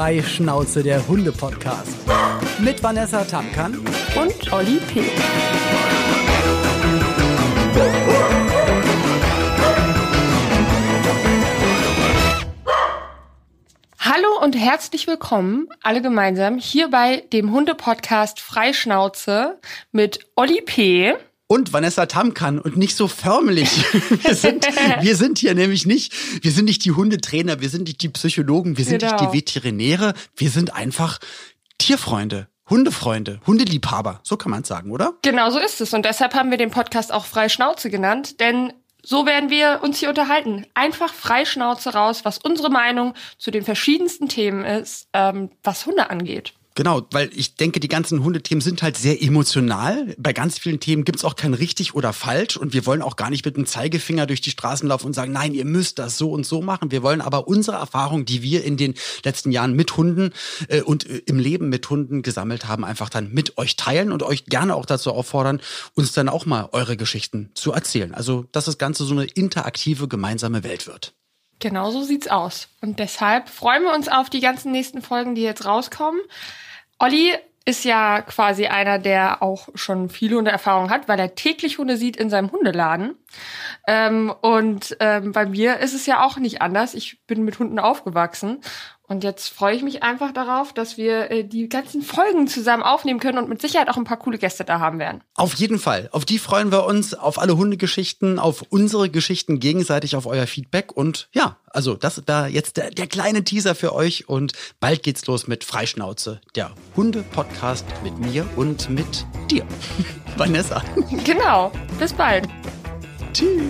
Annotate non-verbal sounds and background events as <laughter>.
Freischnauze, der Hunde-Podcast. Mit Vanessa Tamkan und Olli P. Hallo und herzlich willkommen, alle gemeinsam, hier bei dem Hunde-Podcast Freischnauze mit Olli P und Vanessa Tamkan und nicht so förmlich. <laughs> Wir sind, wir sind hier nämlich nicht, wir sind nicht die Hundetrainer, wir sind nicht die Psychologen, wir sind genau. nicht die Veterinäre, wir sind einfach Tierfreunde. Hundefreunde, Hundeliebhaber, so kann man es sagen, oder? Genau so ist es. Und deshalb haben wir den Podcast auch Frei Schnauze genannt, denn so werden wir uns hier unterhalten. Einfach frei Schnauze raus, was unsere Meinung zu den verschiedensten Themen ist, ähm, was Hunde angeht. Genau, weil ich denke, die ganzen Hundethemen sind halt sehr emotional. Bei ganz vielen Themen gibt's auch kein richtig oder falsch. Und wir wollen auch gar nicht mit dem Zeigefinger durch die Straßen laufen und sagen, nein, ihr müsst das so und so machen. Wir wollen aber unsere Erfahrung, die wir in den letzten Jahren mit Hunden äh, und äh, im Leben mit Hunden gesammelt haben, einfach dann mit euch teilen und euch gerne auch dazu auffordern, uns dann auch mal eure Geschichten zu erzählen. Also, dass das Ganze so eine interaktive gemeinsame Welt wird. Genau so sieht's aus. Und deshalb freuen wir uns auf die ganzen nächsten Folgen, die jetzt rauskommen. Olli ist ja quasi einer, der auch schon viele Hundeerfahrung hat, weil er täglich Hunde sieht in seinem Hundeladen. Ähm, und ähm, bei mir ist es ja auch nicht anders. Ich bin mit Hunden aufgewachsen und jetzt freue ich mich einfach darauf, dass wir äh, die ganzen Folgen zusammen aufnehmen können und mit Sicherheit auch ein paar coole Gäste da haben werden. Auf jeden Fall. Auf die freuen wir uns, auf alle Hundegeschichten, auf unsere Geschichten gegenseitig, auf euer Feedback. Und ja, also das da jetzt der, der kleine Teaser für euch. Und bald geht's los mit Freischnauze, der Hunde-Podcast mit mir und mit dir, <laughs> Vanessa. Genau. Bis bald. Tschüss.